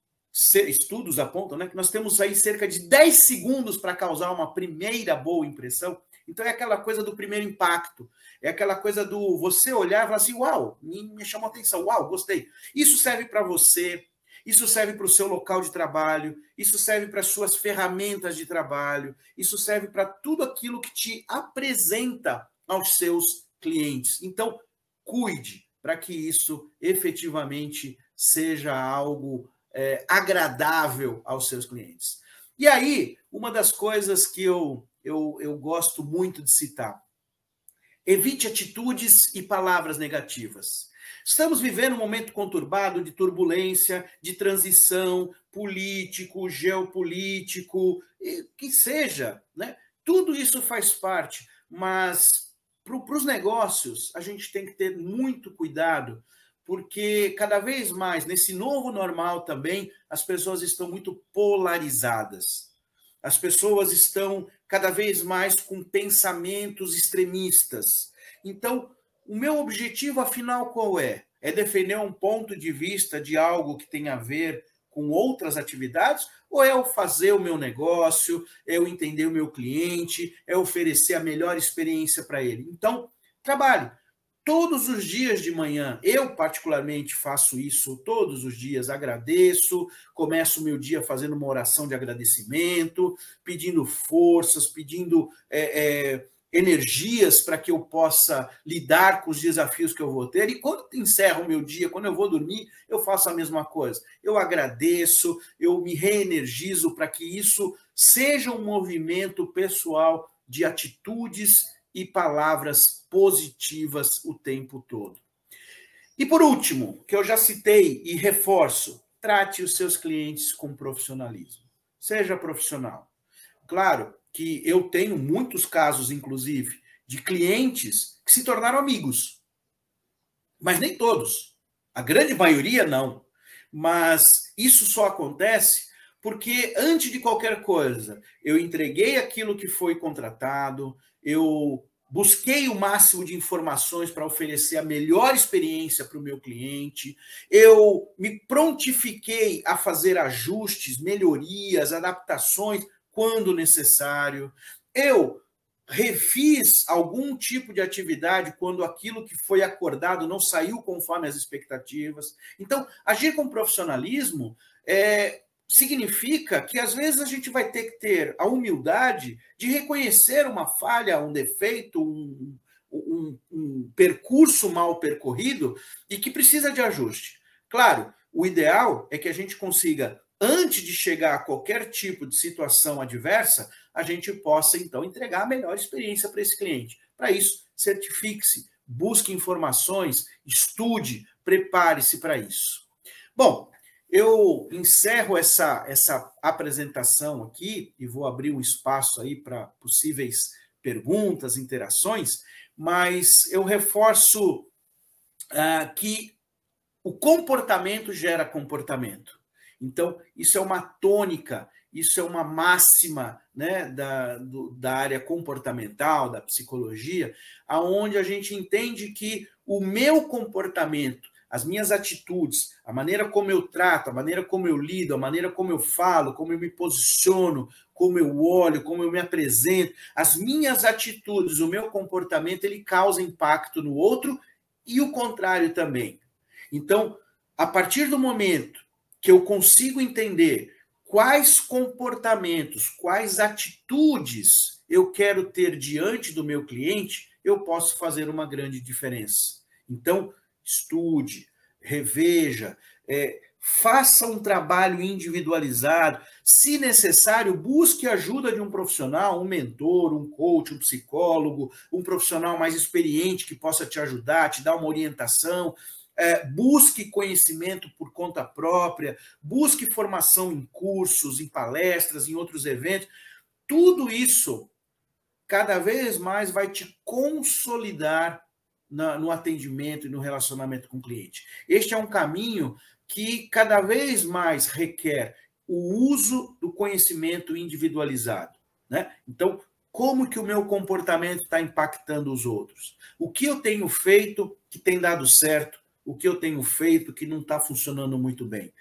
C: estudos apontam né, que nós temos aí cerca de 10 segundos para causar uma primeira boa impressão. Então é aquela coisa do primeiro impacto, é aquela coisa do você olhar e falar assim: uau, me, chamou atenção, uau, gostei. Isso serve para você, isso serve para o seu local de trabalho, isso serve para as suas ferramentas de trabalho, isso serve para tudo aquilo que te apresenta aos seus clientes. Então, cuide para que isso efetivamente seja algo é, agradável aos seus clientes. E aí, uma das coisas que eu eu, eu gosto muito de citar. Evite atitudes e palavras negativas. Estamos vivendo um momento conturbado de turbulência, de transição político, geopolítico, que seja, né? Tudo isso faz parte, mas para os negócios a gente tem que ter muito cuidado, porque cada vez mais, nesse novo normal também, as pessoas estão muito polarizadas. As pessoas estão cada vez mais com pensamentos extremistas. Então, o meu objetivo, afinal, qual é? É defender um ponto de vista de algo que tem a ver com outras atividades? Ou é eu fazer o meu negócio, é eu entender o meu cliente, é oferecer a melhor experiência para ele? Então, trabalhe todos os dias de manhã. Eu, particularmente, faço isso todos os dias. Agradeço, começo o meu dia fazendo uma oração de agradecimento, pedindo forças, pedindo é, é, energias para que eu possa lidar com os desafios que eu vou ter. E quando encerro o meu dia, quando eu vou dormir, eu faço a mesma coisa. Eu agradeço, eu me reenergizo para que isso seja um movimento pessoal de atitudes e palavras positivas o tempo todo. E por último, que eu já citei e reforço, trate os seus clientes com profissionalismo. Seja profissional. Claro que eu tenho muitos casos, inclusive, de clientes que se tornaram amigos. Mas nem todos. A grande maioria não. Mas isso só acontece porque, antes de qualquer coisa, eu entreguei aquilo que foi contratado, eu busquei o máximo de informações para oferecer a melhor experiência para o meu cliente, eu me prontifiquei a fazer ajustes, melhorias, adaptações quando necessário, eu refiz algum tipo de atividade quando aquilo que foi acordado não saiu conforme as expectativas. Então, agir com profissionalismo é, significa que às vezes a gente vai ter que ter a humildade de reconhecer uma falha, um defeito, um, um, um percurso mal percorrido e que precisa de ajuste. Claro, o ideal é que a gente consiga, antes de chegar a qualquer tipo de situação adversa, a gente possa então entregar a melhor experiência para esse cliente. Para isso, certifique-se, busque informações, estude, prepare-se para isso. Bom, eu encerro essa, essa apresentação aqui e vou abrir um espaço aí para possíveis perguntas, interações, mas eu reforço uh, que o comportamento gera comportamento. Então, isso é uma tônica, isso é uma máxima né, da, do, da área comportamental, da psicologia, aonde a gente entende que o meu comportamento, as minhas atitudes, a maneira como eu trato, a maneira como eu lido, a maneira como eu falo, como eu me posiciono, como eu olho, como eu me apresento, as minhas atitudes, o meu comportamento, ele causa impacto no outro e o contrário também. Então, a partir do momento que eu consigo entender quais comportamentos, quais atitudes eu quero ter diante do meu cliente, eu posso fazer uma grande diferença. Então, estude, reveja, é, faça um trabalho individualizado. Se necessário, busque ajuda de um profissional, um mentor, um coach, um psicólogo, um profissional mais experiente que possa te ajudar, te dar uma orientação é, busque conhecimento por conta própria, busque formação em cursos, em palestras, em outros eventos. Tudo isso cada vez mais vai te consolidar na, no atendimento e no relacionamento com o cliente. Este é um caminho que cada vez mais requer o uso do conhecimento individualizado. Né? Então, como que o meu comportamento está impactando os outros? O que eu tenho feito que tem dado certo? O que eu tenho feito que não está funcionando muito bem.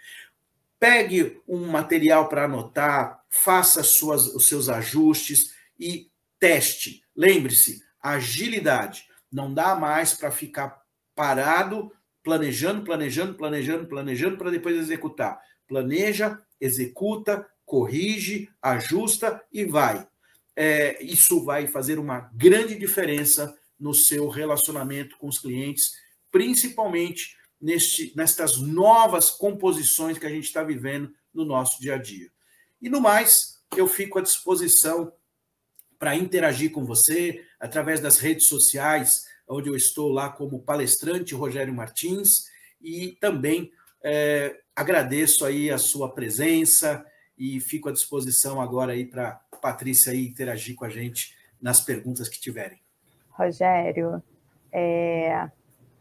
C: Pegue um material para anotar, faça suas, os seus ajustes e teste. Lembre-se, agilidade. Não dá mais para ficar parado, planejando, planejando, planejando, planejando para depois executar. Planeja, executa, corrige, ajusta e vai. É, isso vai fazer uma grande diferença no seu relacionamento com os clientes principalmente neste, nestas novas composições que a gente está vivendo no nosso dia a dia. E no mais, eu fico à disposição para interagir com você através das redes sociais, onde eu estou lá como palestrante Rogério Martins, e também é, agradeço aí a sua presença e fico à disposição agora aí para Patrícia aí interagir com a gente nas perguntas que tiverem.
B: Rogério, é,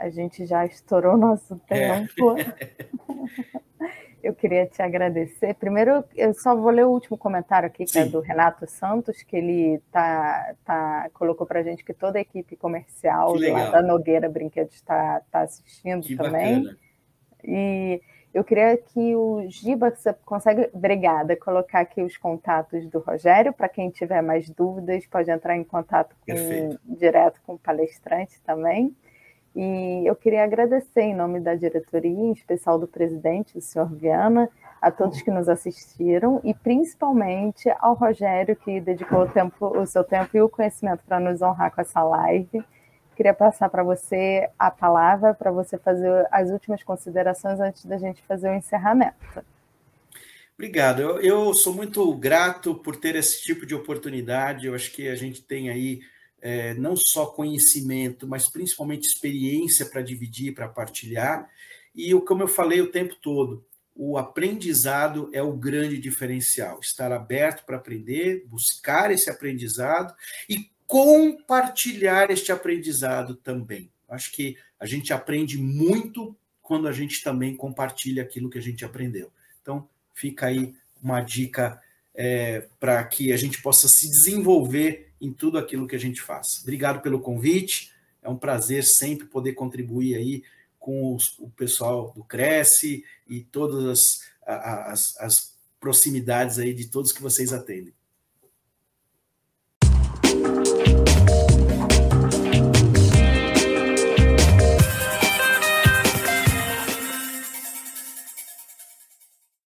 B: a gente já estourou nosso é. tempo. É. eu queria te agradecer. Primeiro, eu só vou ler o último comentário aqui, que é Sim. é do Renato Santos, que ele tá, tá, colocou para a gente que toda a equipe comercial da Nogueira Brinquedos está tá assistindo que também. Bacana. E eu queria que o Giba, você consegue, obrigada, colocar aqui os contatos do Rogério, para quem tiver mais dúvidas, pode entrar em contato com, direto com o palestrante também. E eu queria agradecer, em nome da diretoria, em especial do presidente, o senhor Viana, a todos que nos assistiram e principalmente ao Rogério, que dedicou o, tempo, o seu tempo e o conhecimento para nos honrar com essa live. Queria passar para você a palavra para você fazer as últimas considerações antes da gente fazer o encerramento.
C: Obrigado. Eu, eu sou muito grato por ter esse tipo de oportunidade. Eu acho que a gente tem aí é, não só conhecimento, mas principalmente experiência para dividir, para partilhar. E como eu falei o tempo todo, o aprendizado é o grande diferencial. Estar aberto para aprender, buscar esse aprendizado e compartilhar este aprendizado também. Acho que a gente aprende muito quando a gente também compartilha aquilo que a gente aprendeu. Então, fica aí uma dica é, para que a gente possa se desenvolver em tudo aquilo que a gente faz. Obrigado pelo convite. É um prazer sempre poder contribuir aí com os, o pessoal do Cresce e todas as, as, as proximidades aí de todos que vocês atendem.